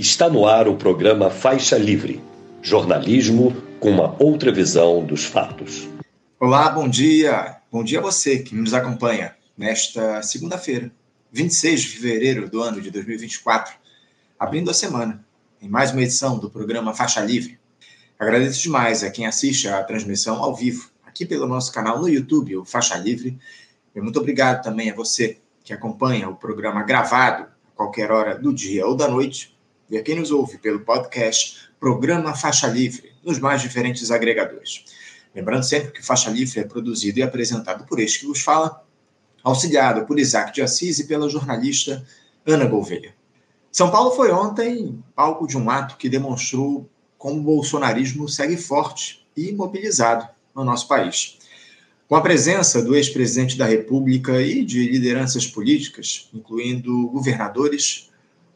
Está no ar o programa Faixa Livre, jornalismo com uma outra visão dos fatos. Olá, bom dia. Bom dia a você que nos acompanha nesta segunda-feira, 26 de fevereiro do ano de 2024, abrindo a semana, em mais uma edição do programa Faixa Livre. Agradeço demais a quem assiste a transmissão ao vivo, aqui pelo nosso canal no YouTube, o Faixa Livre. E muito obrigado também a você que acompanha o programa gravado a qualquer hora do dia ou da noite e a quem nos ouve pelo podcast Programa Faixa Livre, nos mais diferentes agregadores. Lembrando sempre que Faixa Livre é produzido e apresentado por este que vos fala, auxiliado por Isaac de Assis e pela jornalista Ana Gouveia. São Paulo foi ontem palco de um ato que demonstrou como o bolsonarismo segue forte e mobilizado no nosso país. Com a presença do ex-presidente da República e de lideranças políticas, incluindo governadores,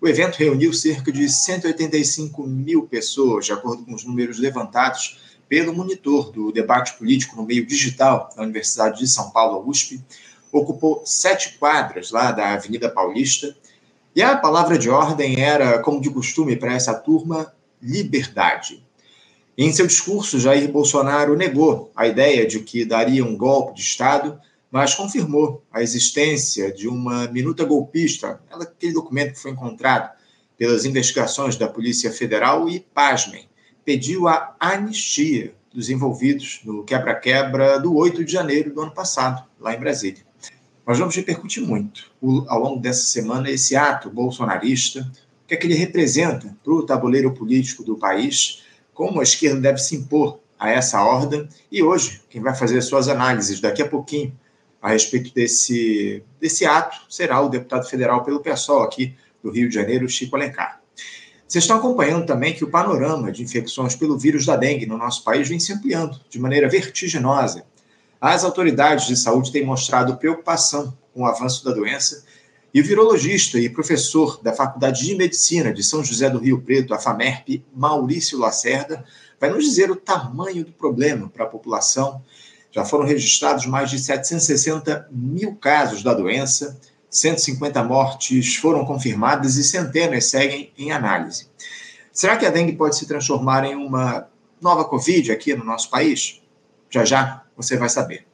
o evento reuniu cerca de 185 mil pessoas, de acordo com os números levantados pelo monitor do debate político no meio digital da Universidade de São Paulo, USP. Ocupou sete quadras lá da Avenida Paulista. E a palavra de ordem era, como de costume para essa turma, liberdade. Em seu discurso, Jair Bolsonaro negou a ideia de que daria um golpe de Estado mas confirmou a existência de uma minuta golpista, aquele documento que foi encontrado pelas investigações da Polícia Federal e, pasmem, pediu a anistia dos envolvidos no quebra-quebra do 8 de janeiro do ano passado, lá em Brasília. Nós vamos repercutir muito ao longo dessa semana esse ato bolsonarista, o que é que ele representa para o tabuleiro político do país, como a esquerda deve se impor a essa ordem. E hoje, quem vai fazer suas análises daqui a pouquinho a respeito desse, desse ato será o deputado federal pelo PSOL aqui do Rio de Janeiro, Chico Alencar. Vocês estão acompanhando também que o panorama de infecções pelo vírus da dengue no nosso país vem se ampliando de maneira vertiginosa. As autoridades de saúde têm mostrado preocupação com o avanço da doença e o virologista e professor da Faculdade de Medicina de São José do Rio Preto, a FAMERP, Maurício Lacerda, vai nos dizer o tamanho do problema para a população já foram registrados mais de 760 mil casos da doença, 150 mortes foram confirmadas e centenas seguem em análise. Será que a dengue pode se transformar em uma nova Covid aqui no nosso país? Já já você vai saber.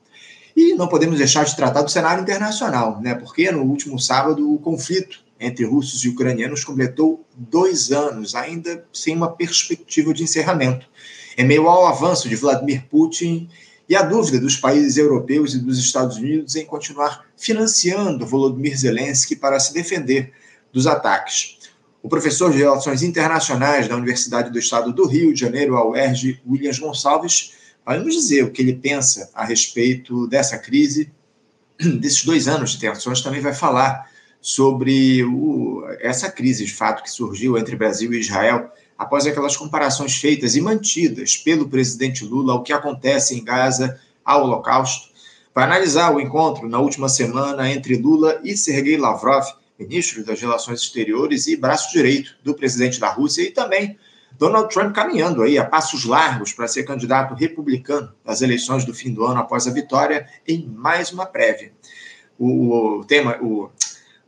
E não podemos deixar de tratar do cenário internacional, né? porque no último sábado o conflito entre russos e ucranianos completou dois anos, ainda sem uma perspectiva de encerramento. Em meio ao avanço de Vladimir Putin e a dúvida dos países europeus e dos Estados Unidos em continuar financiando Volodymyr Zelensky para se defender dos ataques. O professor de Relações Internacionais da Universidade do Estado do Rio de Janeiro, a UERJ, Williams Gonçalves, vai nos dizer o que ele pensa a respeito dessa crise, desses dois anos de tensões, também vai falar sobre o, essa crise de fato que surgiu entre Brasil e Israel após aquelas comparações feitas e mantidas pelo presidente Lula ao que acontece em Gaza, ao Holocausto, vai analisar o encontro na última semana entre Lula e Sergei Lavrov, ministro das Relações Exteriores e braço direito do presidente da Rússia, e também Donald Trump caminhando aí a passos largos para ser candidato republicano nas eleições do fim do ano após a vitória em mais uma prévia. O, o tema, o,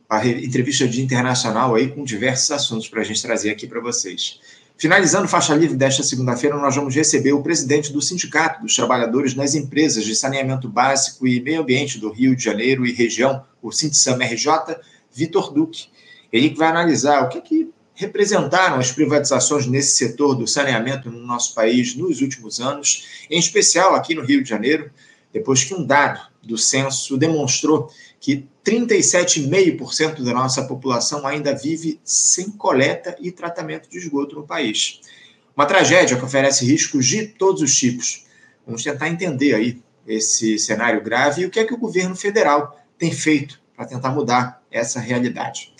a entrevista de internacional aí com diversos assuntos para a gente trazer aqui para vocês. Finalizando faixa livre desta segunda-feira, nós vamos receber o presidente do Sindicato dos Trabalhadores nas Empresas de Saneamento Básico e Meio Ambiente do Rio de Janeiro e região, o Sintsam RJ, Vitor Duque. Ele que vai analisar o que, que representaram as privatizações nesse setor do saneamento no nosso país nos últimos anos, em especial aqui no Rio de Janeiro, depois que um dado do censo demonstrou que 37,5% da nossa população ainda vive sem coleta e tratamento de esgoto no país. Uma tragédia que oferece riscos de todos os tipos. Vamos tentar entender aí esse cenário grave e o que é que o governo federal tem feito para tentar mudar essa realidade.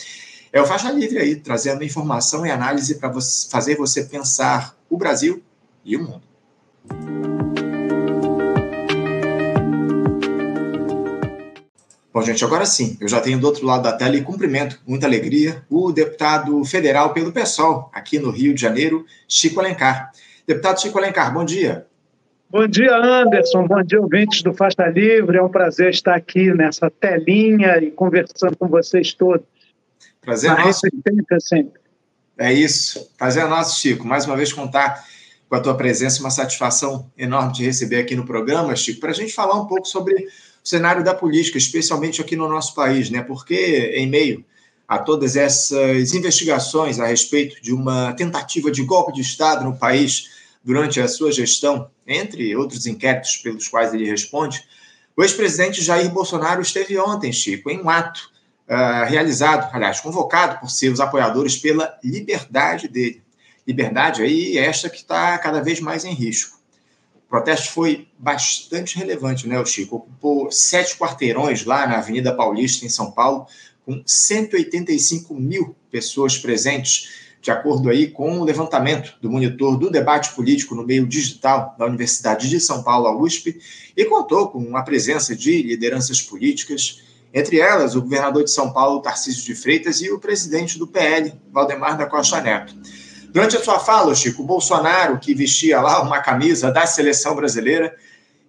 É o Faixa Livre aí, trazendo informação e análise para fazer você pensar o Brasil e o mundo. Bom, gente, agora sim, eu já tenho do outro lado da tela e cumprimento, muita alegria, o deputado federal pelo PSOL, aqui no Rio de Janeiro, Chico Alencar. Deputado Chico Alencar, bom dia. Bom dia, Anderson. Bom dia, ouvintes do Fasta Livre. É um prazer estar aqui nessa telinha e conversando com vocês todos. Prazer é nosso. sempre. É isso. Prazer nosso, Chico. Mais uma vez contar com a tua presença, uma satisfação enorme de receber aqui no programa, Chico, para a gente falar um pouco sobre cenário da política, especialmente aqui no nosso país, né? Porque em meio a todas essas investigações a respeito de uma tentativa de golpe de Estado no país durante a sua gestão, entre outros inquéritos pelos quais ele responde, o ex-presidente Jair Bolsonaro esteve ontem, Chico, em um ato uh, realizado, aliás, convocado por seus apoiadores pela liberdade dele. Liberdade aí esta que está cada vez mais em risco. O protesto foi bastante relevante, né, Chico? Ocupou sete quarteirões lá na Avenida Paulista, em São Paulo, com 185 mil pessoas presentes, de acordo aí com o levantamento do monitor do debate político no meio digital da Universidade de São Paulo, a USP, e contou com a presença de lideranças políticas, entre elas o governador de São Paulo, Tarcísio de Freitas, e o presidente do PL, Valdemar da Costa Neto. Durante a sua fala, Chico, Bolsonaro, que vestia lá uma camisa da seleção brasileira,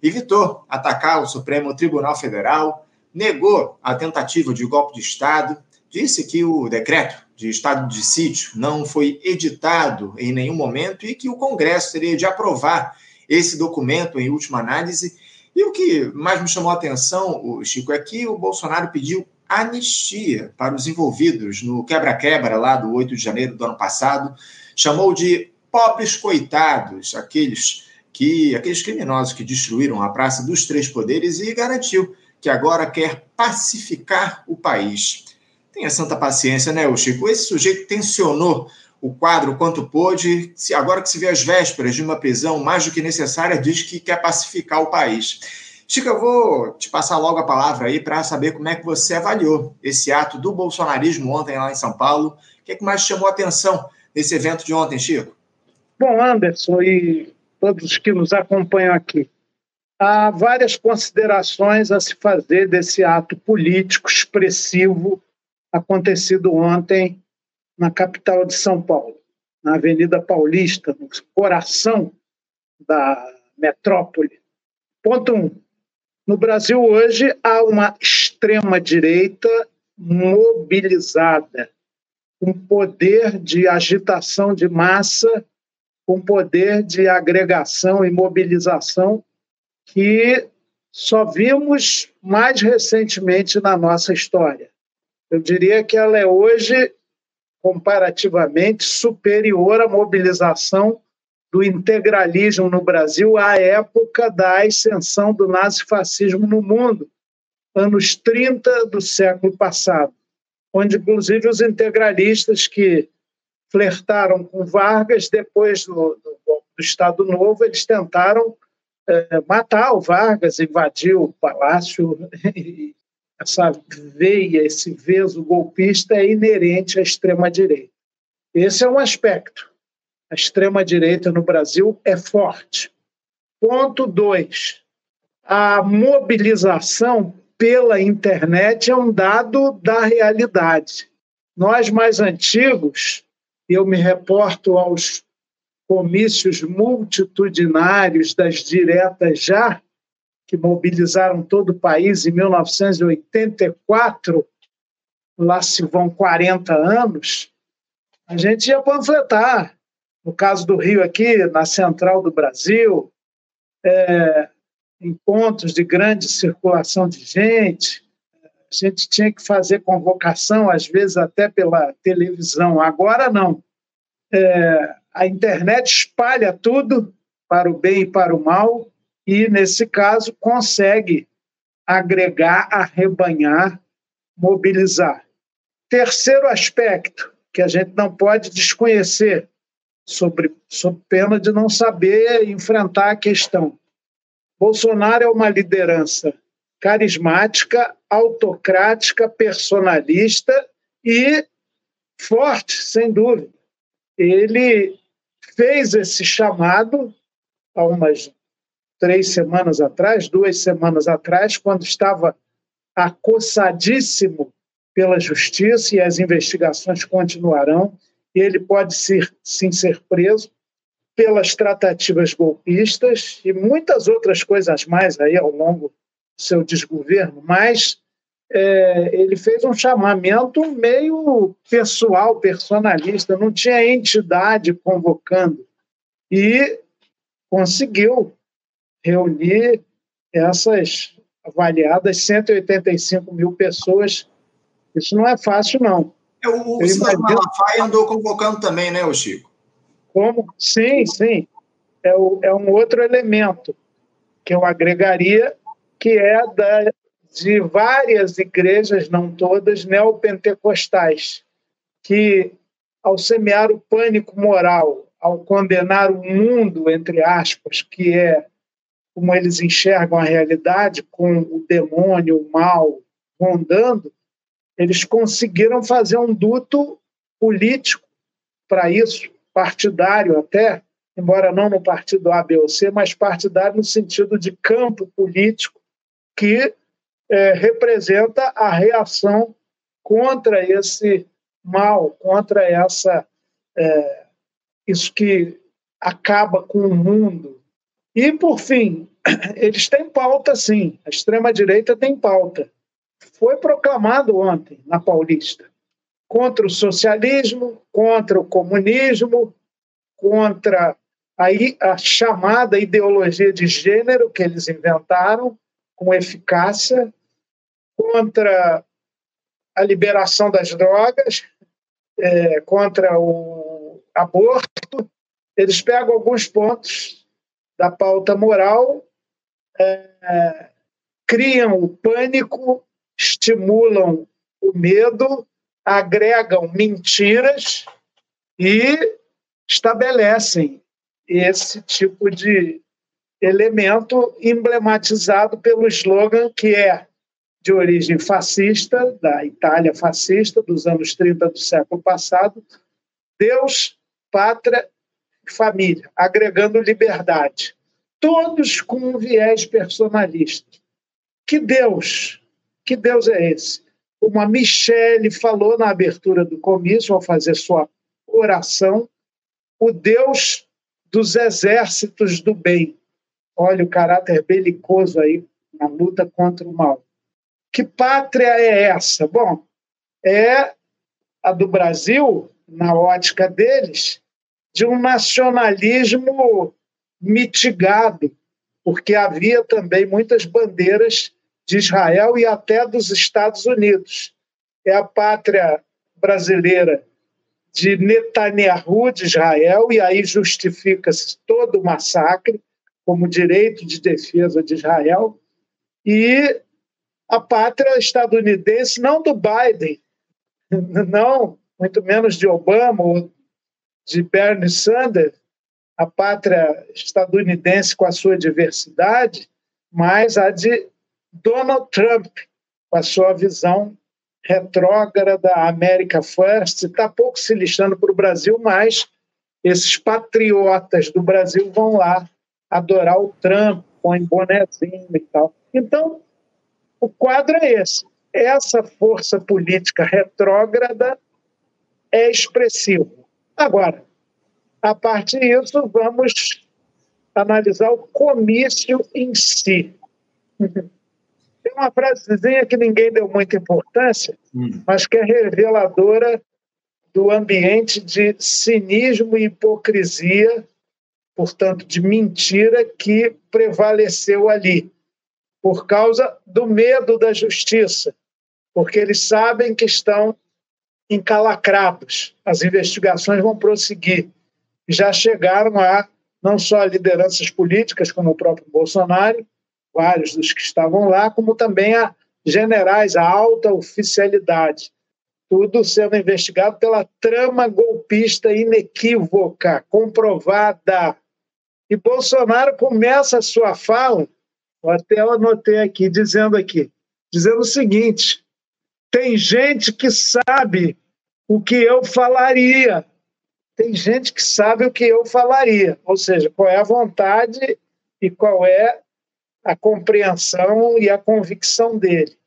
evitou atacar o Supremo Tribunal Federal, negou a tentativa de golpe de Estado, disse que o decreto de estado de sítio não foi editado em nenhum momento e que o Congresso teria de aprovar esse documento em última análise. E o que mais me chamou a atenção, Chico, é que o Bolsonaro pediu anistia para os envolvidos no quebra-quebra lá do 8 de janeiro do ano passado, chamou de pobres coitados aqueles que aqueles criminosos que destruíram a Praça dos Três Poderes e garantiu que agora quer pacificar o país. Tenha santa paciência, né, o Chico? Esse sujeito tensionou o quadro quanto pôde, agora que se vê as vésperas de uma prisão mais do que necessária, diz que quer pacificar o país. Chico, eu vou te passar logo a palavra aí para saber como é que você avaliou esse ato do bolsonarismo ontem lá em São Paulo. O que, é que mais chamou a atenção nesse evento de ontem, Chico? Bom, Anderson e todos que nos acompanham aqui, há várias considerações a se fazer desse ato político expressivo acontecido ontem na capital de São Paulo, na Avenida Paulista, no coração da metrópole. Ponto um. No Brasil hoje há uma extrema-direita mobilizada, com poder de agitação de massa, com poder de agregação e mobilização que só vimos mais recentemente na nossa história. Eu diria que ela é hoje comparativamente superior à mobilização do integralismo no Brasil à época da ascensão do nazifascismo no mundo, anos 30 do século passado, onde, inclusive, os integralistas que flertaram com Vargas, depois do, do, do Estado Novo, eles tentaram é, matar o Vargas, invadir o palácio. essa veia, esse veso golpista é inerente à extrema-direita. Esse é um aspecto. A extrema-direita no Brasil é forte. Ponto dois: a mobilização pela internet é um dado da realidade. Nós mais antigos, eu me reporto aos comícios multitudinários das diretas já, que mobilizaram todo o país em 1984, lá se vão 40 anos, a gente ia panfletar. No caso do Rio, aqui, na central do Brasil, é, encontros de grande circulação de gente, a gente tinha que fazer convocação, às vezes até pela televisão. Agora, não. É, a internet espalha tudo para o bem e para o mal, e, nesse caso, consegue agregar, arrebanhar, mobilizar. Terceiro aspecto que a gente não pode desconhecer, sobre, sob pena de não saber enfrentar a questão. Bolsonaro é uma liderança carismática, autocrática, personalista e forte, sem dúvida. Ele fez esse chamado há umas três semanas atrás, duas semanas atrás, quando estava acossadíssimo pela justiça e as investigações continuarão, e ele pode ser, sim ser preso pelas tratativas golpistas e muitas outras coisas mais aí ao longo do seu desgoverno, mas é, ele fez um chamamento meio pessoal, personalista, não tinha entidade convocando. E conseguiu reunir essas avaliadas 185 mil pessoas. Isso não é fácil, não. É, o, o Silas Malafaia andou convocando também, né, o Chico? Como? Sim, sim. É, o, é um outro elemento que eu agregaria, que é da, de várias igrejas, não todas, neopentecostais, que, ao semear o pânico moral, ao condenar o mundo, entre aspas, que é como eles enxergam a realidade, com o demônio, o mal rondando, eles conseguiram fazer um duto político para isso, partidário até, embora não no partido A, B ou C, mas partidário no sentido de campo político que é, representa a reação contra esse mal, contra essa é, isso que acaba com o mundo. E, por fim, eles têm pauta, sim. A extrema-direita tem pauta. Foi proclamado ontem na Paulista contra o socialismo, contra o comunismo, contra a, a chamada ideologia de gênero que eles inventaram com eficácia, contra a liberação das drogas, é, contra o aborto. Eles pegam alguns pontos da pauta moral, é, criam o pânico, estimulam o medo, agregam mentiras e estabelecem esse tipo de elemento emblematizado pelo slogan que é de origem fascista, da Itália fascista, dos anos 30 do século passado, Deus, pátria e família, agregando liberdade. Todos com um viés personalista. Que Deus, que Deus é esse? Como a Michele falou na abertura do comício, ao fazer sua oração, o Deus dos exércitos do bem. Olha o caráter belicoso aí na luta contra o mal. Que pátria é essa? Bom, é a do Brasil, na ótica deles, de um nacionalismo mitigado, porque havia também muitas bandeiras de Israel e até dos Estados Unidos. É a pátria brasileira de Netanyahu, de Israel, e aí justifica-se todo o massacre como direito de defesa de Israel, e a pátria estadunidense, não do Biden, não, muito menos de Obama ou de Bernie Sanders, a pátria estadunidense com a sua diversidade, mas a de Donald Trump, com a sua visão retrógrada, América First, está pouco se lixando para o Brasil, mas esses patriotas do Brasil vão lá adorar o Trump, põe bonezinho e tal. Então, o quadro é esse. Essa força política retrógrada é expressiva. Agora, a partir disso, vamos analisar o comício em si. Uma frasezinha que ninguém deu muita importância, hum. mas que é reveladora do ambiente de cinismo e hipocrisia, portanto, de mentira que prevaleceu ali por causa do medo da justiça, porque eles sabem que estão encalacrados. As investigações vão prosseguir. Já chegaram a não só lideranças políticas, como o próprio Bolsonaro, vários dos que estavam lá, como também a generais, a alta oficialidade. Tudo sendo investigado pela trama golpista inequívoca, comprovada. E Bolsonaro começa a sua fala até anotei aqui, dizendo aqui, dizendo o seguinte: tem gente que sabe o que eu falaria. Tem gente que sabe o que eu falaria, ou seja, qual é a vontade e qual é a compreensão e a convicção dele.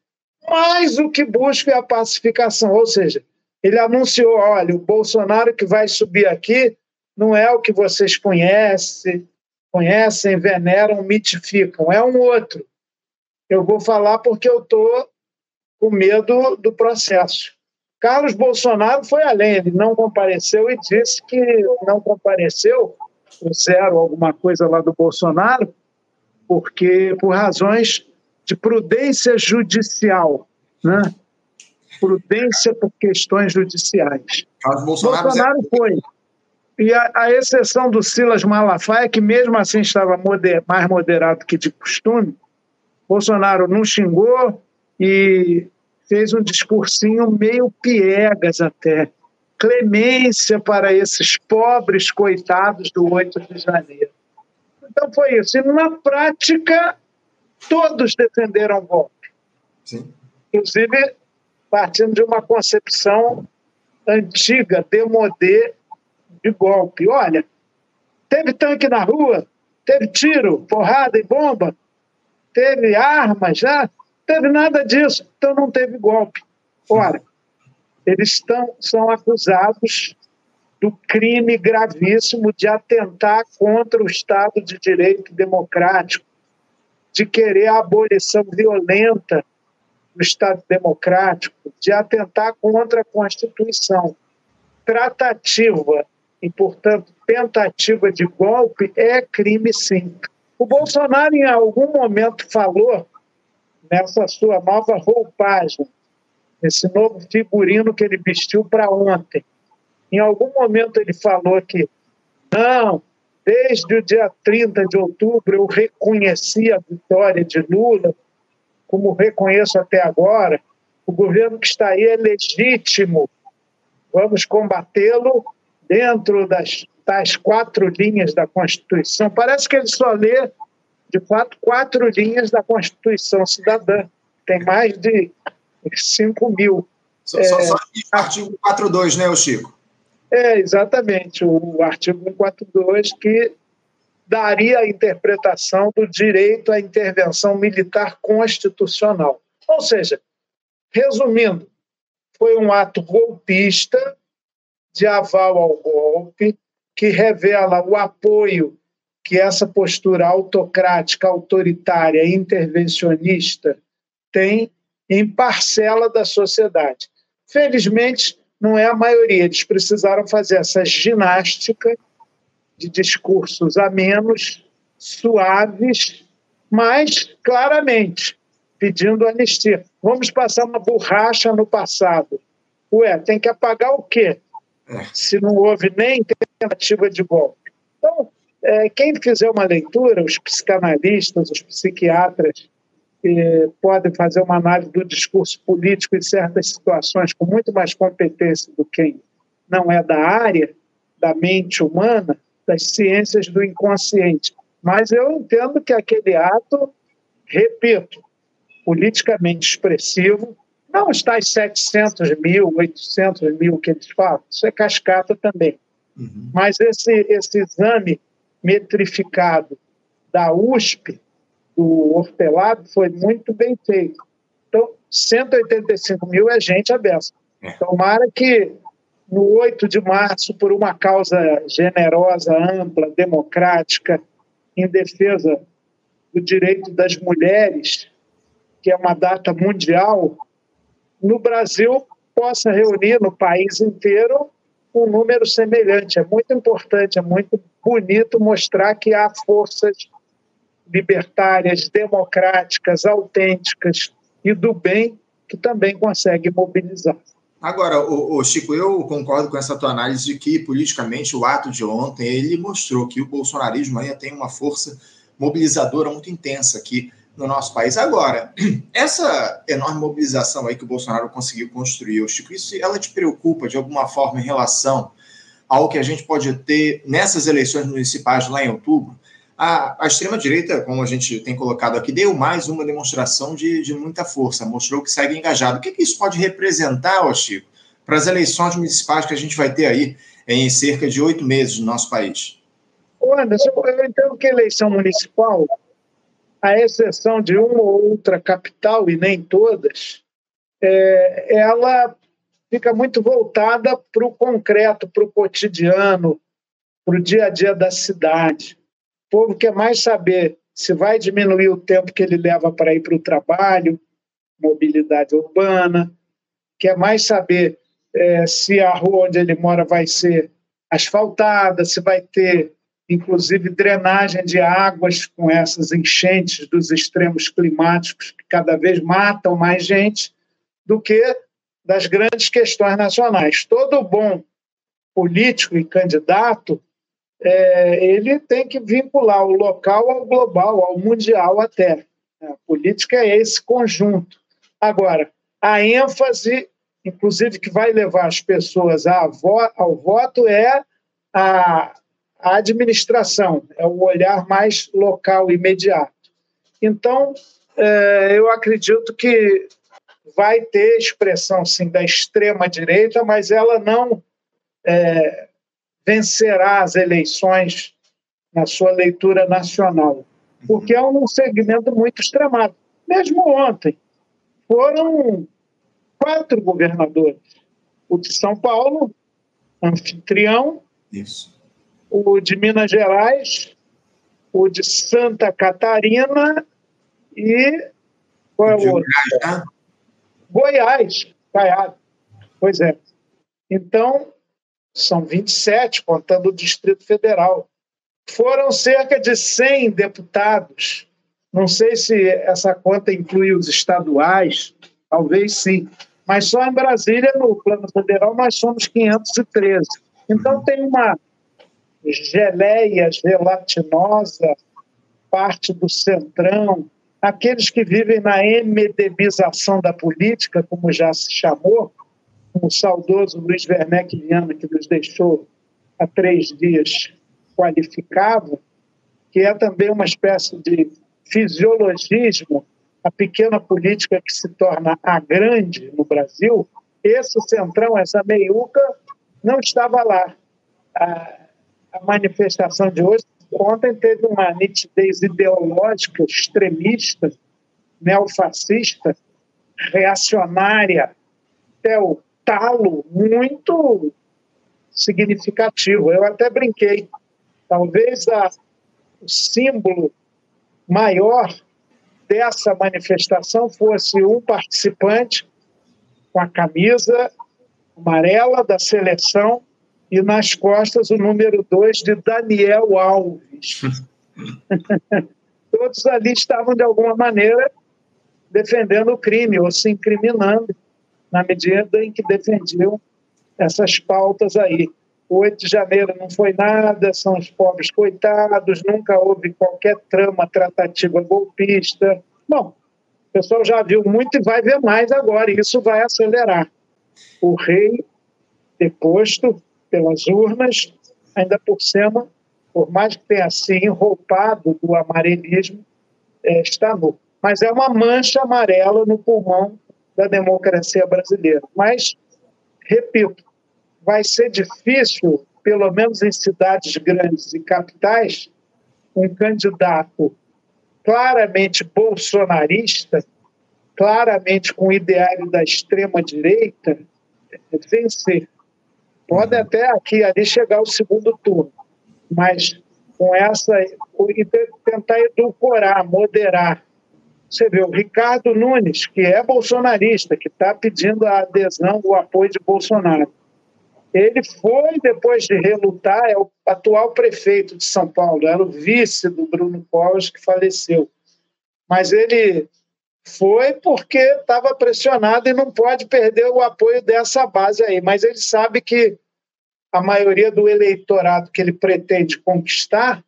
Mas o que busca é a pacificação, ou seja, ele anunciou: olha, o Bolsonaro que vai subir aqui não é o que vocês conhecem, conhecem, veneram, mitificam. É um outro. Eu vou falar porque eu estou com medo do processo. Carlos Bolsonaro foi além, ele não compareceu e disse que não compareceu, o zero alguma coisa lá do Bolsonaro, porque por razões de prudência judicial, né? Prudência por questões judiciais. Bolsonaro, Bolsonaro foi. E a, a, exceção do Silas Malafaia, que mesmo assim estava moder, mais moderado que de costume, Bolsonaro não xingou e fez um discursinho meio piegas até. Clemência para esses pobres coitados do 8 de janeiro. Então foi isso. E na prática, todos defenderam o golpe. Sim. Inclusive, partindo de uma concepção antiga, demodê, de golpe. Olha, teve tanque na rua, teve tiro, porrada e bomba, teve armas, já teve nada disso, então não teve golpe. Ora, eles estão, são acusados do crime gravíssimo de atentar contra o Estado de Direito Democrático, de querer a abolição violenta do Estado Democrático, de atentar contra a Constituição. Tratativa e, portanto, tentativa de golpe é crime sim. O Bolsonaro, em algum momento, falou nessa sua nova roupagem, esse novo figurino que ele vestiu para ontem. Em algum momento ele falou que, não, desde o dia 30 de outubro eu reconheci a vitória de Lula, como reconheço até agora, o governo que está aí é legítimo, vamos combatê-lo dentro das, das quatro linhas da Constituição. Parece que ele só lê de fato, quatro linhas da Constituição Cidadã. Tem mais de 5 mil. Só, é, só, só artigo 142, né, o Chico? É, exatamente, o artigo 142 que daria a interpretação do direito à intervenção militar constitucional. Ou seja, resumindo, foi um ato golpista de aval ao golpe que revela o apoio que essa postura autocrática, autoritária, intervencionista tem em parcela da sociedade. Felizmente, não é a maioria. Eles precisaram fazer essa ginástica de discursos a menos, suaves, mas claramente pedindo anistia. Vamos passar uma borracha no passado. Ué, tem que apagar o quê? Se não houve nem tentativa de golpe. Então, é, quem fizer uma leitura, os psicanalistas, os psiquiatras, que podem fazer uma análise do discurso político em certas situações com muito mais competência do que quem não é da área da mente humana, das ciências do inconsciente. Mas eu entendo que aquele ato, repito, politicamente expressivo, não está em 700 mil, 800 mil que eles falam, isso é cascata também. Uhum. Mas esse, esse exame metrificado da USP, do Hortelado, foi muito bem feito. Então, 185 mil é gente aberta. É. Tomara que no 8 de março, por uma causa generosa, ampla, democrática, em defesa do direito das mulheres, que é uma data mundial, no Brasil possa reunir no país inteiro um número semelhante. É muito importante, é muito bonito mostrar que há forças libertárias, democráticas, autênticas e do bem que também conseguem mobilizar. Agora, o, Chico, eu concordo com essa tua análise de que politicamente o ato de ontem ele mostrou que o bolsonarismo ainda tem uma força mobilizadora muito intensa aqui no nosso país. Agora, essa enorme mobilização aí que o Bolsonaro conseguiu construir, Chico, isso ela te preocupa de alguma forma em relação ao que a gente pode ter nessas eleições municipais lá em outubro? A, a extrema-direita, como a gente tem colocado aqui, deu mais uma demonstração de, de muita força, mostrou que segue engajado. O que, que isso pode representar, ó, Chico, para as eleições municipais que a gente vai ter aí em cerca de oito meses no nosso país? Anderson, eu entendo que eleição municipal à exceção de uma ou outra capital, e nem todas, é, ela fica muito voltada para o concreto, para o cotidiano, para o dia a dia da cidade. Povo quer mais saber se vai diminuir o tempo que ele leva para ir para o trabalho, mobilidade urbana, quer mais saber é, se a rua onde ele mora vai ser asfaltada, se vai ter, inclusive, drenagem de águas com essas enchentes dos extremos climáticos que cada vez matam mais gente, do que das grandes questões nacionais. Todo bom político e candidato é, ele tem que vincular o local ao global, ao mundial até. A política é esse conjunto. Agora, a ênfase, inclusive, que vai levar as pessoas ao voto é a, a administração, é o olhar mais local, imediato. Então, é, eu acredito que vai ter expressão, sim, da extrema-direita, mas ela não é, vencerá as eleições na sua leitura nacional, porque é um segmento muito extremado. Mesmo ontem, foram quatro governadores. O de São Paulo, anfitrião, Isso. o de Minas Gerais, o de Santa Catarina e qual é o outro? Goiás, Goiás. Pois é. Então, são 27, contando o Distrito Federal. Foram cerca de 100 deputados. Não sei se essa conta inclui os estaduais, talvez sim. Mas só em Brasília, no plano federal, nós somos 513. Então tem uma geleia gelatinosa, parte do centrão, aqueles que vivem na emedemização da política, como já se chamou, o saudoso Luiz Werneck Viana, que nos deixou há três dias, qualificava, que é também uma espécie de fisiologismo, a pequena política que se torna a grande no Brasil, esse centrão, essa meiuca, não estava lá. A, a manifestação de hoje, ontem teve uma nitidez ideológica extremista, neofascista, reacionária, até o talo muito significativo. Eu até brinquei. Talvez a, o símbolo maior dessa manifestação fosse um participante com a camisa amarela da seleção e nas costas o número 2 de Daniel Alves. Todos ali estavam, de alguma maneira, defendendo o crime ou se incriminando na medida em que defendiam essas pautas aí. O 8 de janeiro não foi nada, são os pobres coitados, nunca houve qualquer trama tratativa golpista. Bom, o pessoal já viu muito e vai ver mais agora, e isso vai acelerar. O rei, deposto pelas urnas, ainda por cima, por mais que tenha se enroupado do amarelismo, é, está nu. Mas é uma mancha amarela no pulmão da democracia brasileira. Mas, repito, vai ser difícil, pelo menos em cidades grandes e capitais, um candidato claramente bolsonarista, claramente com o ideário da extrema-direita, vencer. Pode até aqui e ali chegar ao segundo turno, mas com essa. tentar edulcorar, moderar você vê o Ricardo Nunes, que é bolsonarista, que está pedindo a adesão, o apoio de Bolsonaro. Ele foi, depois de relutar, é o atual prefeito de São Paulo, era o vice do Bruno Covas, que faleceu. Mas ele foi porque estava pressionado e não pode perder o apoio dessa base aí. Mas ele sabe que a maioria do eleitorado que ele pretende conquistar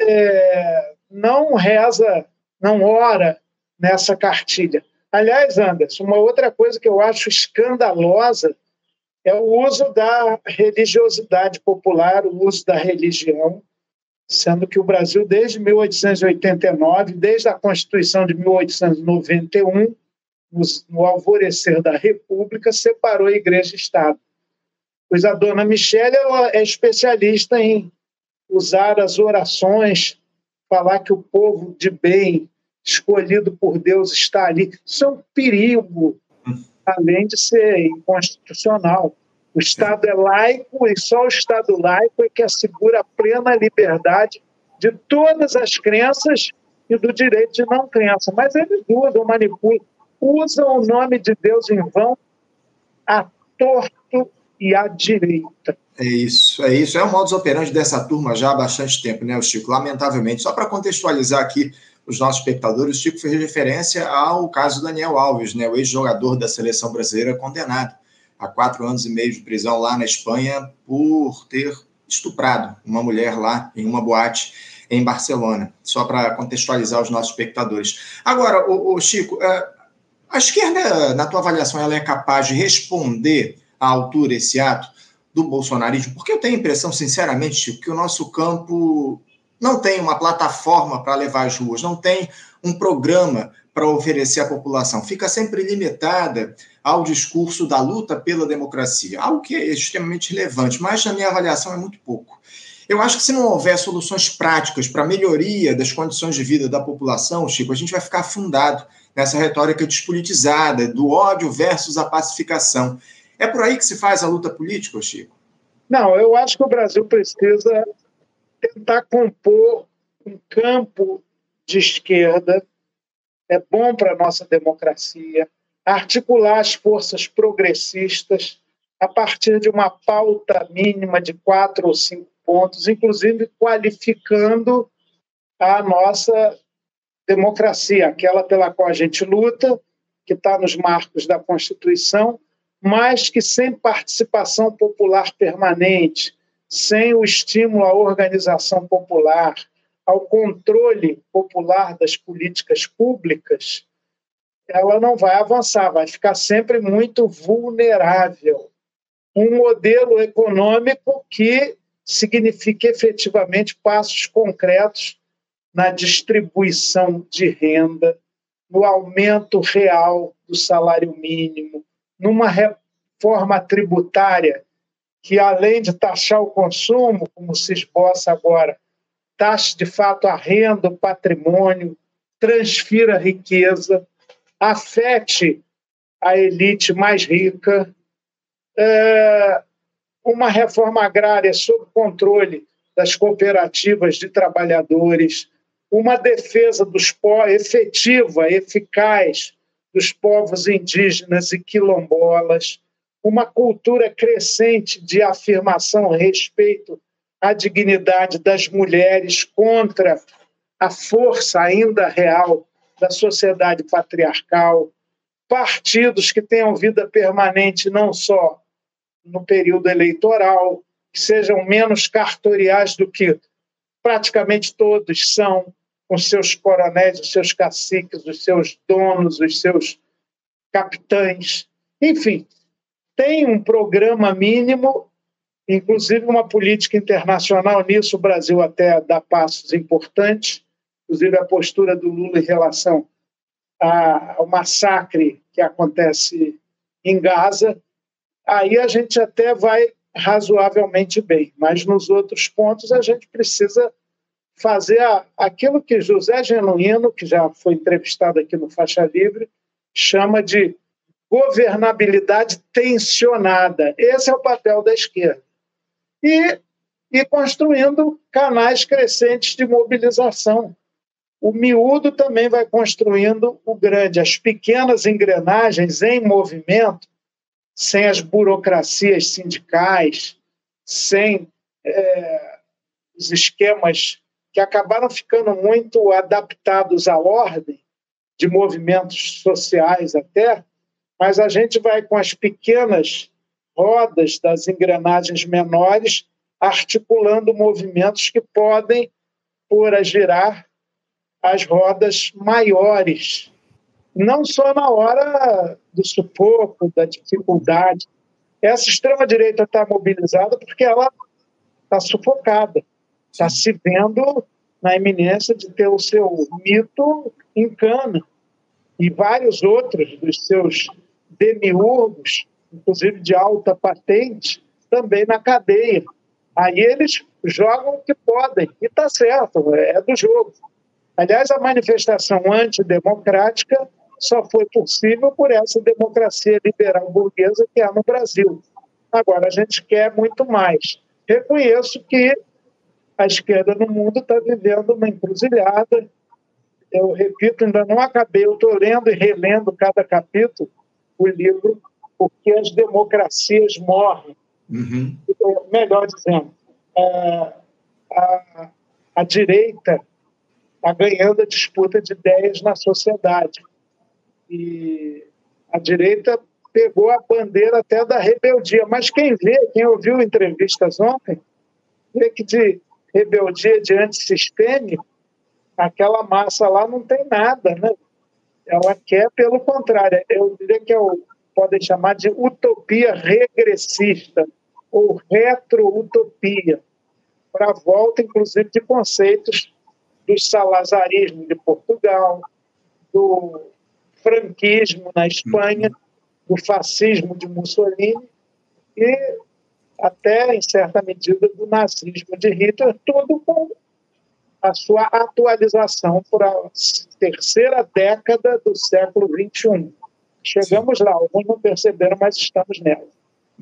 é, não reza, não ora nessa cartilha. Aliás, Anderson, uma outra coisa que eu acho escandalosa é o uso da religiosidade popular, o uso da religião, sendo que o Brasil, desde 1889, desde a Constituição de 1891, no alvorecer da República, separou Igreja e Estado. Pois a dona Michelle é especialista em usar as orações, falar que o povo de bem escolhido por Deus está ali. Isso é um perigo, além de ser inconstitucional. O Estado é laico e só o Estado laico é que assegura a plena liberdade de todas as crenças e do direito de não crença. Mas eles usam, manipulam. usam o nome de Deus em vão a torto e à direita. É isso, é isso. É o modus operandi dessa turma já há bastante tempo, né, Chico? Lamentavelmente. Só para contextualizar aqui os nossos espectadores, o Chico fez referência ao caso Daniel Alves, né, o ex-jogador da seleção brasileira condenado a quatro anos e meio de prisão lá na Espanha por ter estuprado uma mulher lá em uma boate em Barcelona, só para contextualizar os nossos espectadores. Agora, o, Chico, é, a esquerda, na tua avaliação, ela é capaz de responder à altura esse ato do bolsonarismo? Porque eu tenho a impressão, sinceramente, Chico, que o nosso campo não tem uma plataforma para levar às ruas, não tem um programa para oferecer à população, fica sempre limitada ao discurso da luta pela democracia, algo que é extremamente relevante, mas na minha avaliação é muito pouco. Eu acho que se não houver soluções práticas para a melhoria das condições de vida da população, Chico, a gente vai ficar afundado nessa retórica despolitizada do ódio versus a pacificação. É por aí que se faz a luta política, Chico? Não, eu acho que o Brasil precisa tentar compor um campo de esquerda. É bom para a nossa democracia articular as forças progressistas a partir de uma pauta mínima de quatro ou cinco pontos, inclusive qualificando a nossa democracia, aquela pela qual a gente luta, que está nos marcos da Constituição, mas que sem participação popular permanente, sem o estímulo à organização popular, ao controle popular das políticas públicas, ela não vai avançar, vai ficar sempre muito vulnerável. Um modelo econômico que signifique efetivamente passos concretos na distribuição de renda, no aumento real do salário mínimo, numa reforma tributária que, além de taxar o consumo, como se esboça agora, taxe de fato a renda, o patrimônio, transfira riqueza, afete a elite mais rica, é, uma reforma agrária sob controle das cooperativas de trabalhadores, uma defesa dos efetiva, eficaz dos povos indígenas e quilombolas, uma cultura crescente de afirmação, respeito à dignidade das mulheres contra a força ainda real da sociedade patriarcal, partidos que tenham vida permanente não só no período eleitoral, que sejam menos cartoriais do que praticamente todos são, com seus coronéis, os seus caciques, os seus donos, os seus capitães. Enfim, tem um programa mínimo, inclusive uma política internacional nisso. O Brasil até dá passos importantes, inclusive a postura do Lula em relação ao massacre que acontece em Gaza, aí a gente até vai razoavelmente bem, mas nos outros pontos a gente precisa fazer aquilo que José Genuíno, que já foi entrevistado aqui no Faixa Livre, chama de governabilidade tensionada. Esse é o papel da esquerda. E, e construindo canais crescentes de mobilização. O miúdo também vai construindo o grande. As pequenas engrenagens em movimento sem as burocracias sindicais, sem é, os esquemas que acabaram ficando muito adaptados à ordem de movimentos sociais até, mas a gente vai com as pequenas rodas das engrenagens menores articulando movimentos que podem pôr a girar as rodas maiores. Não só na hora do sufoco, da dificuldade. Essa extrema-direita está mobilizada porque ela está sufocada, está se vendo na iminência de ter o seu mito em cana. E vários outros dos seus demiurgos, inclusive de alta patente, também na cadeia. Aí eles jogam o que podem, e está certo, é do jogo. Aliás, a manifestação antidemocrática só foi possível por essa democracia liberal burguesa que há no Brasil. Agora, a gente quer muito mais. Reconheço que a esquerda no mundo está vivendo uma encruzilhada eu repito, ainda não acabei, eu estou lendo e relendo cada capítulo, o livro, porque as democracias morrem. Uhum. Melhor dizendo, a, a, a direita está ganhando a disputa de ideias na sociedade. E a direita pegou a bandeira até da rebeldia. Mas quem vê, quem ouviu entrevistas ontem, vê que de rebeldia de antissistêmico, aquela massa lá não tem nada, né? Ela quer, pelo contrário, eu diria que é o, podem chamar de utopia regressista ou retro-utopia, para a volta, inclusive, de conceitos do salazarismo de Portugal, do franquismo na Espanha, do fascismo de Mussolini e até, em certa medida, do nazismo de Hitler, tudo com a sua atualização para a terceira década do século XXI. Chegamos Sim. lá, alguns não perceberam, mas estamos nela.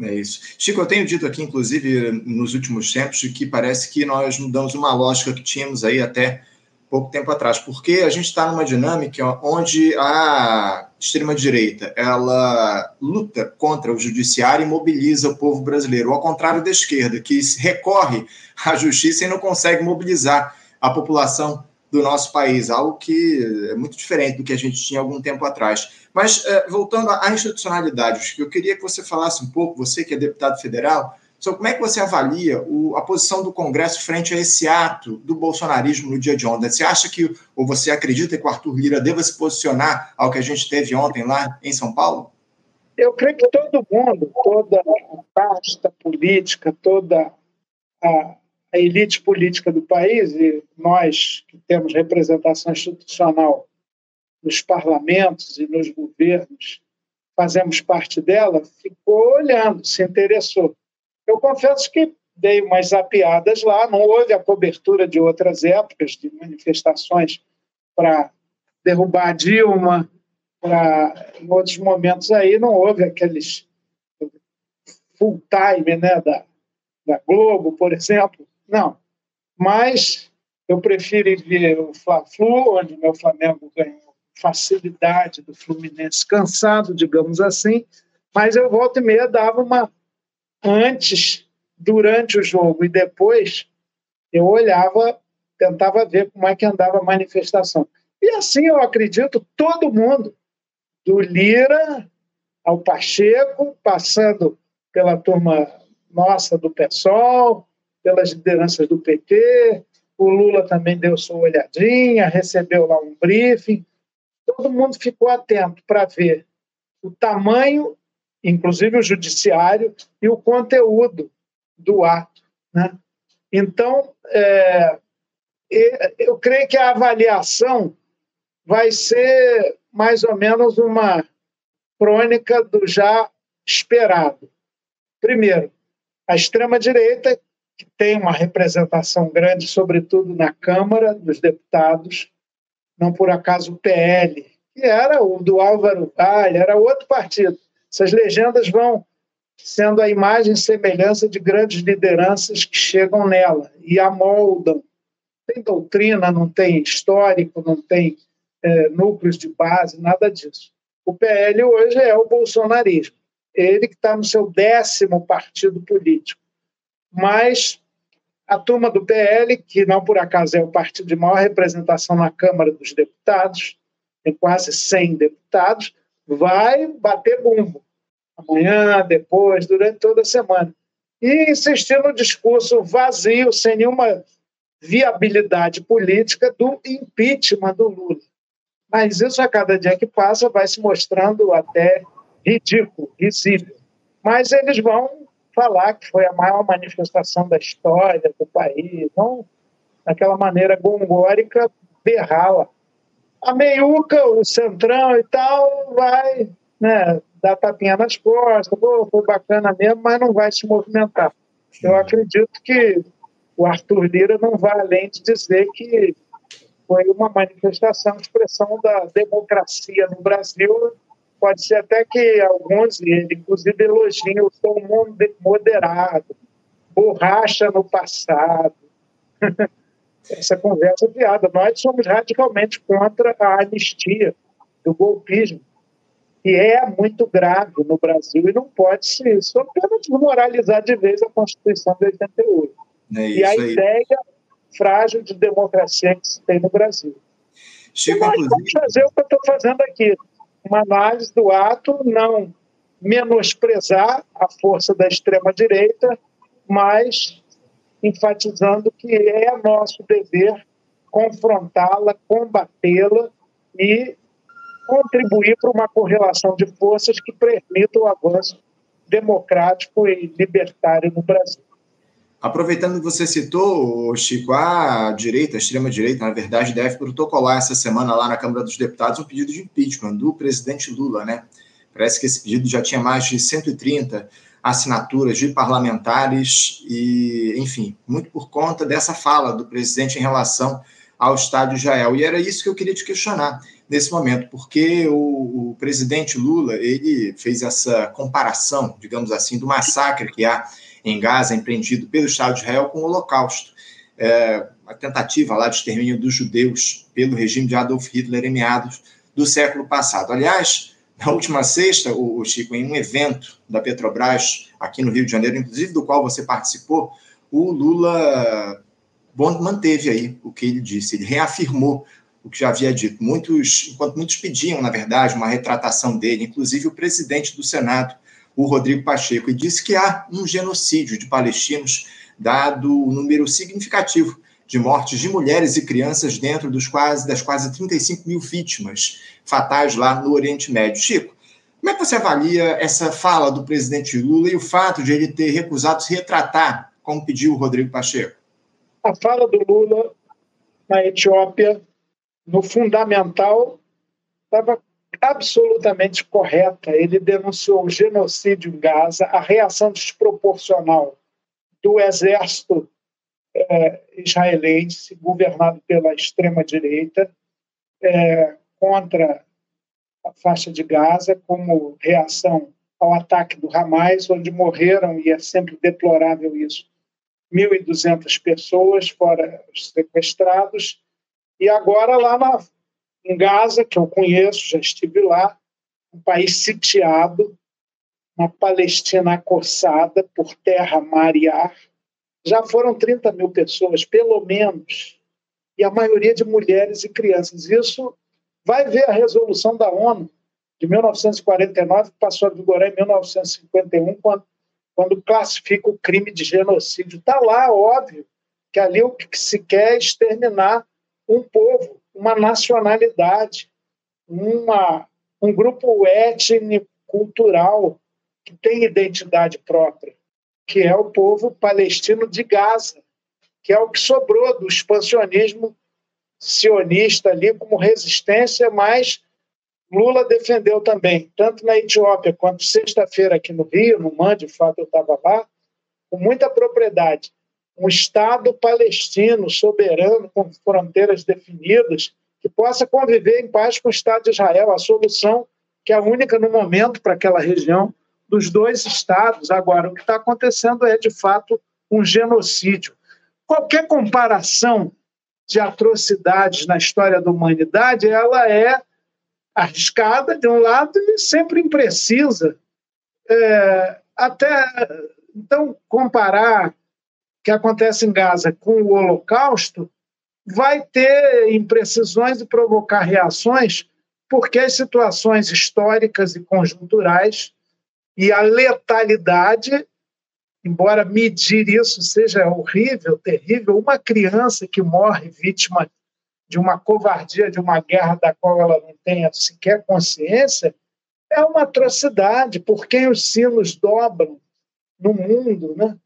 É isso. Chico, eu tenho dito aqui, inclusive, nos últimos tempos, que parece que nós mudamos uma lógica que tínhamos aí até pouco tempo atrás, porque a gente está numa dinâmica onde a extrema-direita ela luta contra o judiciário e mobiliza o povo brasileiro, ao contrário da esquerda, que recorre à justiça e não consegue mobilizar a população do nosso país, algo que é muito diferente do que a gente tinha algum tempo atrás. Mas, eh, voltando à institucionalidade, eu queria que você falasse um pouco, você que é deputado federal, então, como é que você avalia a posição do Congresso frente a esse ato do bolsonarismo no dia de ontem? Você acha que, ou você acredita que o Arthur Lira deva se posicionar ao que a gente teve ontem lá em São Paulo? Eu creio que todo mundo, toda a pasta política, toda a, a elite política do país, e nós que temos representação institucional nos parlamentos e nos governos, fazemos parte dela, ficou olhando, se interessou. Eu confesso que dei umas zapiadas lá, não houve a cobertura de outras épocas de manifestações para derrubar a Dilma, para em outros momentos aí não houve aqueles full time né, da, da Globo, por exemplo, não. Mas eu prefiro ver o Fla-Flu, onde meu Flamengo ganhou facilidade do Fluminense, cansado, digamos assim, mas eu volto e meia dava uma antes, durante o jogo e depois, eu olhava, tentava ver como é que andava a manifestação. E assim eu acredito todo mundo, do Lira ao Pacheco, passando pela turma nossa do PSOL, pelas lideranças do PT, o Lula também deu sua olhadinha, recebeu lá um briefing. Todo mundo ficou atento para ver o tamanho inclusive o judiciário, e o conteúdo do ato. Né? Então, é, eu creio que a avaliação vai ser mais ou menos uma crônica do já esperado. Primeiro, a extrema-direita, que tem uma representação grande, sobretudo na Câmara dos Deputados, não por acaso o PL, que era o do Álvaro Galho, era outro partido, essas legendas vão sendo a imagem e semelhança de grandes lideranças que chegam nela e a moldam. Tem doutrina, não tem histórico, não tem é, núcleos de base, nada disso. O PL hoje é o bolsonarismo. Ele que está no seu décimo partido político. Mas a turma do PL, que não por acaso é o partido de maior representação na Câmara dos Deputados, tem quase 100 deputados, vai bater bumbo. Amanhã, depois, durante toda a semana. E insistir no discurso vazio, sem nenhuma viabilidade política do impeachment do Lula. Mas isso, a cada dia que passa, vai se mostrando até ridículo, risível. Mas eles vão falar que foi a maior manifestação da história do país, vão, daquela maneira gongórica, berrá-la a meiuca, o centrão e tal, vai né, dar tapinha nas costas, Pô, foi bacana mesmo, mas não vai se movimentar. Eu acredito que o Arthur Lira não vai além de dizer que foi uma manifestação, expressão da democracia no Brasil. Pode ser até que alguns, inclusive elogiam o tom moderado, borracha no passado. essa conversa viada. Nós somos radicalmente contra a anistia do golpismo, que é muito grave no Brasil e não pode ser isso. Apenas desmoralizar de vez a Constituição de 88. É e a aí. ideia frágil de democracia que se tem no Brasil. Chico, e nós vamos fazer o que eu estou fazendo aqui, uma análise do ato, não menosprezar a força da extrema-direita, mas enfatizando que é nosso dever confrontá-la, combatê-la e contribuir para uma correlação de forças que permita o avanço democrático e libertário no Brasil. Aproveitando que você citou, Chico, a direita, a extrema-direita, na verdade, deve protocolar essa semana lá na Câmara dos Deputados um pedido de impeachment do presidente Lula, né? Parece que esse pedido já tinha mais de 130 assinaturas de parlamentares e, enfim, muito por conta dessa fala do presidente em relação ao Estado de Israel. E era isso que eu queria te questionar nesse momento, porque o, o presidente Lula ele fez essa comparação, digamos assim, do massacre que há em Gaza, empreendido pelo Estado de Israel, com o Holocausto. É, a tentativa lá de extermínio dos judeus pelo regime de Adolf Hitler em meados do século passado. Aliás, na última sexta, o, Chico, em um evento da Petrobras aqui no Rio de Janeiro, inclusive do qual você participou, o Lula manteve aí o que ele disse, ele reafirmou o que já havia dito. Muitos, enquanto muitos pediam, na verdade, uma retratação dele, inclusive o presidente do Senado, o Rodrigo Pacheco, e disse que há um genocídio de palestinos, dado o número significativo de mortes de mulheres e crianças dentro dos quase, das quase 35 mil vítimas fatais lá no Oriente Médio. Chico, como é que você avalia essa fala do presidente Lula e o fato de ele ter recusado se retratar, como pediu o Rodrigo Pacheco? A fala do Lula na Etiópia, no fundamental, estava absolutamente correta. Ele denunciou o genocídio em Gaza, a reação desproporcional do exército é, israelense, governado pela extrema-direita, é, contra a faixa de Gaza, como reação ao ataque do Hamas, onde morreram, e é sempre deplorável isso, 1.200 pessoas, fora os sequestrados, e agora lá na em Gaza, que eu conheço, já estive lá, um país sitiado, uma Palestina acossada por terra, mar e ar. Já foram 30 mil pessoas, pelo menos, e a maioria de mulheres e crianças. Isso vai ver a resolução da ONU de 1949, que passou a vigorar em 1951, quando, quando classifica o crime de genocídio. Está lá, óbvio, que ali o que se quer é exterminar um povo uma nacionalidade, uma, um grupo étnico, cultural que tem identidade própria, que é o povo palestino de Gaza, que é o que sobrou do expansionismo sionista ali como resistência, mas Lula defendeu também, tanto na Etiópia quanto sexta-feira aqui no Rio, no MAN, de fato eu estava lá, com muita propriedade um Estado palestino soberano, com fronteiras definidas, que possa conviver em paz com o Estado de Israel, a solução que é a única no momento para aquela região dos dois Estados. Agora, o que está acontecendo é, de fato, um genocídio. Qualquer comparação de atrocidades na história da humanidade, ela é arriscada de um lado e sempre imprecisa. É, até então comparar que acontece em Gaza com o Holocausto vai ter imprecisões e provocar reações, porque as situações históricas e conjunturais e a letalidade, embora medir isso seja horrível, terrível, uma criança que morre vítima de uma covardia, de uma guerra da qual ela não tenha sequer consciência, é uma atrocidade por quem os sinos dobram no mundo, né?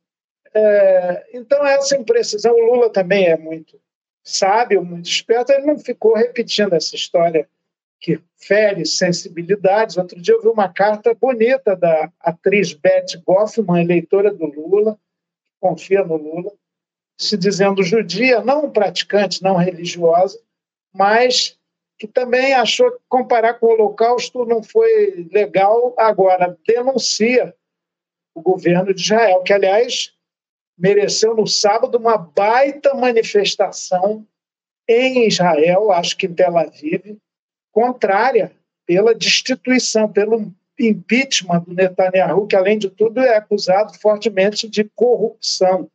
É, então, essa imprecisão, o Lula também é muito sábio, muito esperto, ele não ficou repetindo essa história que fere sensibilidades. Outro dia eu vi uma carta bonita da atriz Beth Goffman, eleitora do Lula, confia no Lula, se dizendo judia, não praticante, não religiosa, mas que também achou que comparar com o Holocausto não foi legal, agora denuncia o governo de Israel, que, aliás, mereceu no sábado uma baita manifestação em Israel, acho que em Tel Aviv, contrária pela destituição, pelo impeachment do Netanyahu, que, além de tudo, é acusado fortemente de corrupção.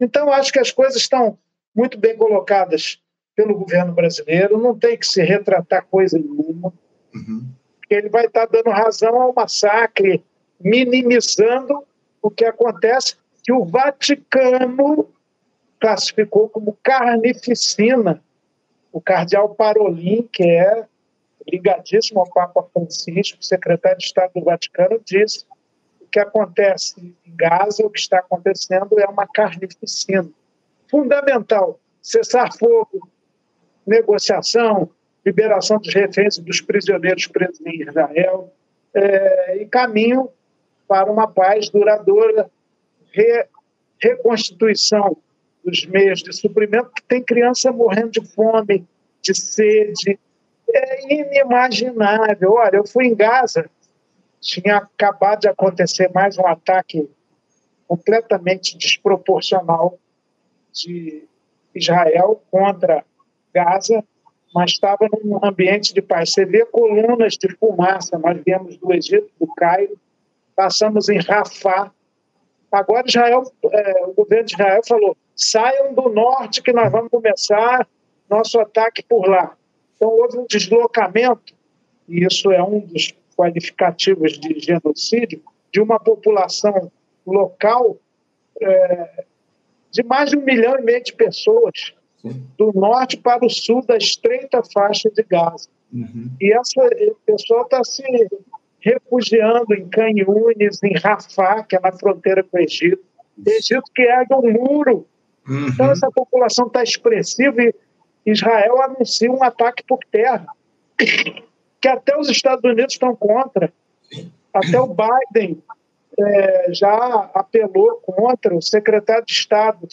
Então, acho que as coisas estão muito bem colocadas pelo governo brasileiro, não tem que se retratar coisa nenhuma, uhum. ele vai estar dando razão ao massacre, minimizando o que acontece, que o Vaticano classificou como carnificina. O cardeal Parolin, que é ligadíssimo ao Papa Francisco, secretário de Estado do Vaticano, disse que o que acontece em Gaza, o que está acontecendo é uma carnificina. Fundamental, cessar fogo, negociação, liberação dos reféns e dos prisioneiros presos em Israel, é, e caminho para uma paz duradoura, re, reconstituição dos meios de suprimento, que tem criança morrendo de fome, de sede, é inimaginável. Olha, eu fui em Gaza, tinha acabado de acontecer mais um ataque completamente desproporcional de Israel contra Gaza, mas estava num ambiente de paz. Você vê colunas de fumaça, nós viemos do Egito, do Cairo, passamos em Rafah. Agora Israel, é, o governo de Israel falou: saiam do norte que nós vamos começar nosso ataque por lá. Então houve um deslocamento, e isso é um dos qualificativos de genocídio, de uma população local é, de mais de um milhão e meio de pessoas do norte para o sul da estreita faixa de Gaza. Uhum. E essa pessoa está se refugiando em Canhunes, em Rafah, que é na fronteira com o Egito. Egito que é um muro. Uhum. Então, essa população está expressiva e Israel anuncia um ataque por terra, que até os Estados Unidos estão contra. Até o Biden é, já apelou contra, o secretário de Estado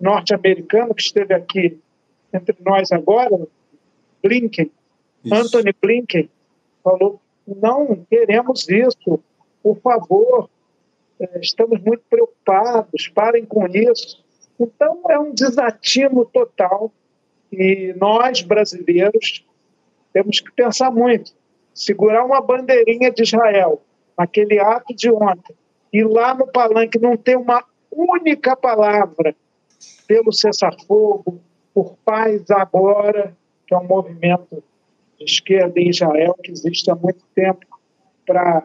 norte-americano que esteve aqui entre nós agora, Blinken, isso. Anthony Blinken, falou: não queremos isso, por favor, é, estamos muito preocupados, parem com isso. Então, é um desatino total e nós, brasileiros, temos que pensar muito. Segurar uma bandeirinha de Israel, naquele ato de ontem, e lá no palanque não ter uma única palavra pelo cessar-fogo, por paz agora, que é um movimento esquerda em Israel que existe há muito tempo para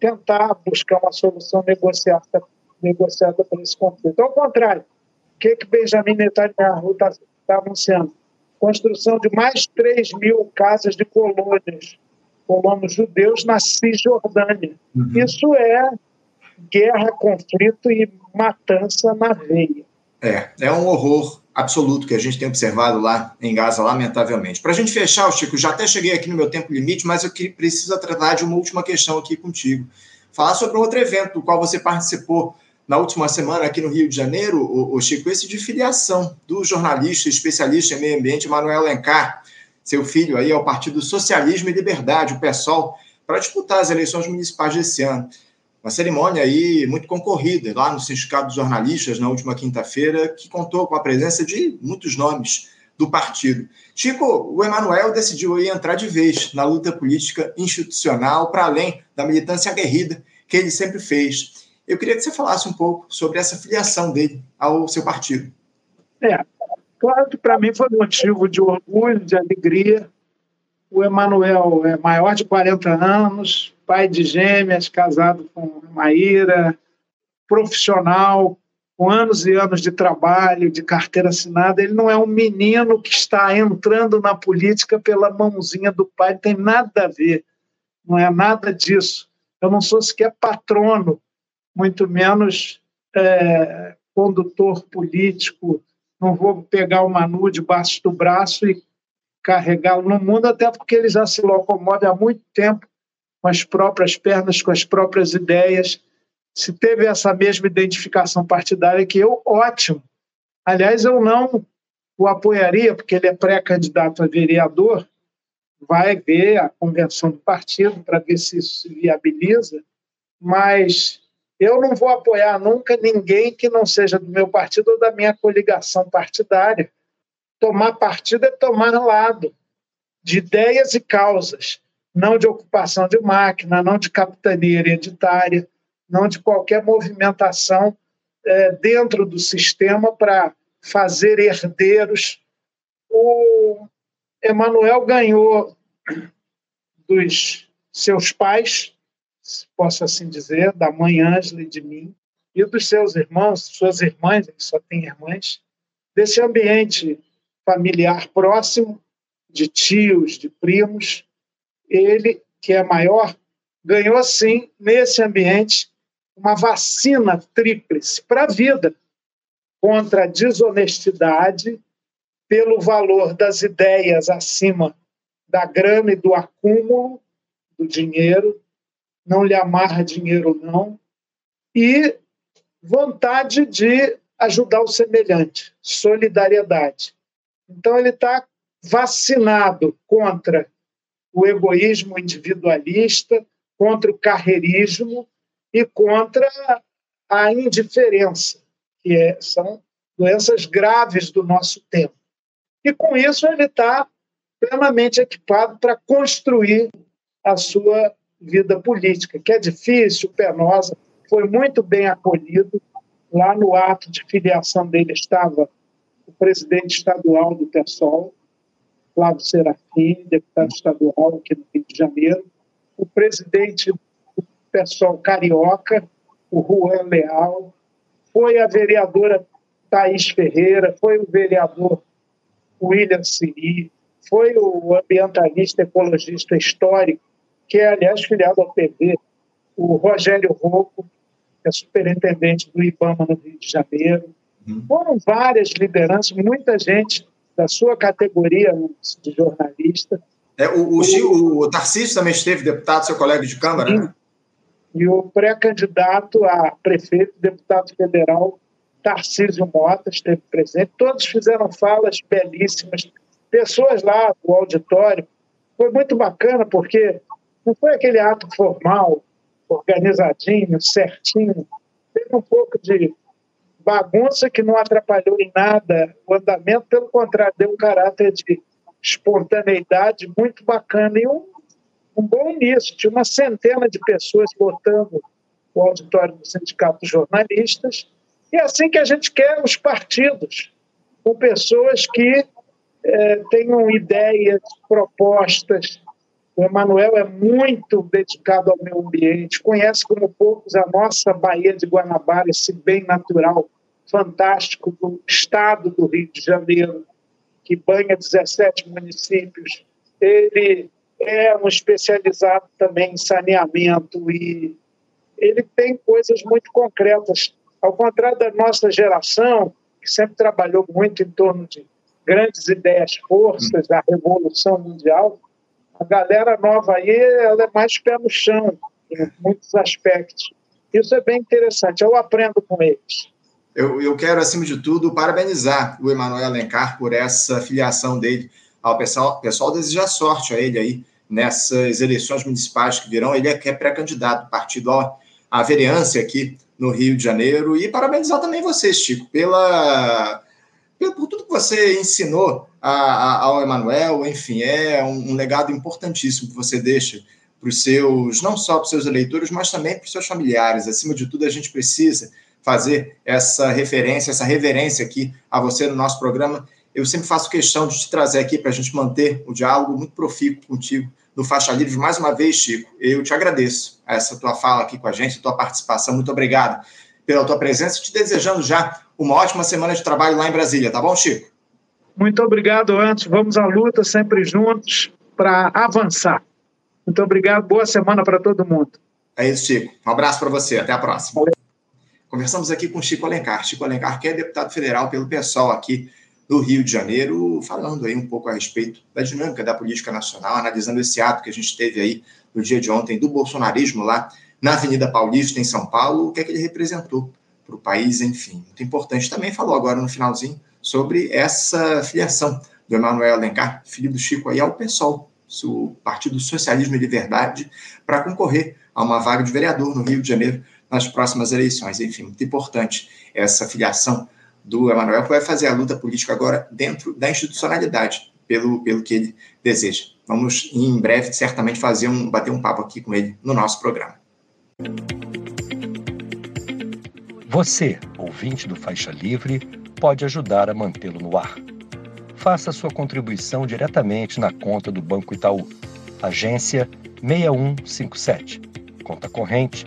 tentar buscar uma solução negociada, negociada para esse conflito. Ao contrário, o que, que Benjamin Netanyahu está tá anunciando? Construção de mais 3 mil casas de colônias, colonos judeus na Cisjordânia. Uhum. Isso é guerra, conflito e matança na veia. É, é um horror absoluto que a gente tem observado lá em Gaza, lamentavelmente. Para a gente fechar, Chico, já até cheguei aqui no meu tempo limite, mas eu preciso tratar de uma última questão aqui contigo. Falar sobre outro evento do qual você participou na última semana aqui no Rio de Janeiro, o, Chico, esse de filiação do jornalista especialista em meio ambiente Manuel Lencar, seu filho aí ao Partido Socialismo e Liberdade, o PSOL, para disputar as eleições municipais desse ano uma cerimônia aí muito concorrida lá no Sindicato dos Jornalistas na última quinta-feira, que contou com a presença de muitos nomes do partido. Chico, o Emanuel decidiu aí entrar de vez na luta política institucional para além da militância aguerrida que ele sempre fez. Eu queria que você falasse um pouco sobre essa filiação dele ao seu partido. É, claro que para mim foi motivo de orgulho, de alegria. O Emanuel é maior de 40 anos, pai de gêmeas, casado com Maíra, profissional, com anos e anos de trabalho, de carteira assinada. Ele não é um menino que está entrando na política pela mãozinha do pai, tem nada a ver, não é nada disso. Eu não sou sequer patrono, muito menos é, condutor político. Não vou pegar o Manu debaixo do braço e carregá-lo no mundo, até porque ele já se locomove há muito tempo com as próprias pernas, com as próprias ideias. Se teve essa mesma identificação partidária que eu, ótimo. Aliás, eu não o apoiaria, porque ele é pré-candidato a vereador, vai ver a convenção do partido para ver se isso se viabiliza, mas Eu não vou apoiar nunca ninguém que não seja do meu partido ou da minha coligação partidária. Tomar partido é tomar lado de ideias e causas, não de ocupação de máquina, não de capitania hereditária, não de qualquer movimentação é, dentro do sistema para fazer herdeiros. O Emanuel ganhou dos seus pais, se posso assim dizer, da mãe Ângela e de mim, e dos seus irmãos, suas irmãs, ele só tem irmãs, desse ambiente familiar próximo, de tios, de primos, ele, que é maior, ganhou sim, nesse ambiente, uma vacina tríplice para a vida contra a desonestidade, pelo valor das ideias acima da grana e do acúmulo do dinheiro, não lhe amarra dinheiro não, e vontade de ajudar o semelhante, solidariedade. Então ele está vacinado contra o egoísmo individualista, contra o carreirismo e contra a indiferença, que é, são doenças graves do nosso tempo. E com isso ele está plenamente equipado para construir a sua vida política, que é difícil, penosa, foi muito bem acolhido. Lá no ato de filiação dele estava o presidente estadual do PSOL, Flávio Serafim, deputado estadual aqui no Rio de Janeiro, o presidente do PSOL Carioca, o Juan Leal, foi a vereadora Thaís Ferreira, foi o vereador William Siri, foi o ambientalista ecologista histórico, que é, aliás, filiado ao PV, o Rogério Rocco, que é superintendente do IBAMA no Rio de Janeiro. Uhum. Foram várias lideranças, muita gente da sua categoria de jornalista. É, o, o, o, o Tarcísio também esteve deputado, seu colega de Câmara, sim. né? E o pré-candidato a prefeito, deputado federal, Tarcísio Mota, esteve presente. Todos fizeram falas belíssimas. Pessoas lá do auditório. Foi muito bacana, porque não foi aquele ato formal, organizadinho, certinho. Teve um pouco de bagunça que não atrapalhou em nada o andamento, pelo contrário, deu um caráter de espontaneidade muito bacana e um, um bom início. Tinha uma centena de pessoas votando o auditório do Sindicato de Jornalistas. E é assim que a gente quer os partidos, com pessoas que é, tenham ideias, propostas. O Emanuel é muito dedicado ao meio ambiente, conhece como poucos a nossa Baía de Guanabara, esse bem natural fantástico do estado do Rio de Janeiro, que banha 17 municípios. Ele é um especializado também em saneamento e ele tem coisas muito concretas. Ao contrário da nossa geração, que sempre trabalhou muito em torno de grandes ideias, forças, da revolução mundial, a galera nova aí ela é mais pé no chão em muitos aspectos. Isso é bem interessante. Eu aprendo com eles. Eu, eu quero, acima de tudo, parabenizar o Emanuel Alencar por essa filiação dele ao pessoal. Pessoal deseja sorte a ele aí nessas eleições municipais que virão. Ele é, é pré-candidato do partido à vereança aqui no Rio de Janeiro. E parabenizar também vocês, Chico, pela, por tudo que você ensinou a, a, ao Emanuel. Enfim, é um, um legado importantíssimo que você deixa para os seus, não só para os seus eleitores, mas também para os seus familiares. Acima de tudo, a gente precisa fazer essa referência, essa reverência aqui a você no nosso programa. Eu sempre faço questão de te trazer aqui para a gente manter o diálogo muito profícuo contigo no Faixa Livre. Mais uma vez, Chico, eu te agradeço essa tua fala aqui com a gente, tua participação. Muito obrigado pela tua presença. Te desejando já uma ótima semana de trabalho lá em Brasília, tá bom, Chico? Muito obrigado, antes. Vamos à luta sempre juntos para avançar. Muito obrigado. Boa semana para todo mundo. É isso, Chico. Um abraço para você. Até a próxima. Valeu. Conversamos aqui com Chico Alencar. Chico Alencar, que é deputado federal pelo PSOL aqui do Rio de Janeiro, falando aí um pouco a respeito da dinâmica da política nacional, analisando esse ato que a gente teve aí no dia de ontem do bolsonarismo lá na Avenida Paulista, em São Paulo, o que é que ele representou para o país, enfim. Muito importante. Também falou agora no finalzinho sobre essa filiação do Emanuel Alencar, filho do Chico, aí ao PSOL, o Partido Socialismo e Liberdade, para concorrer a uma vaga de vereador no Rio de Janeiro nas próximas eleições. Enfim, muito importante essa filiação do Emanuel, que vai fazer a luta política agora dentro da institucionalidade, pelo, pelo que ele deseja. Vamos, em breve, certamente, fazer um, bater um papo aqui com ele no nosso programa. Você, ouvinte do Faixa Livre, pode ajudar a mantê-lo no ar. Faça sua contribuição diretamente na conta do Banco Itaú, agência 6157, conta corrente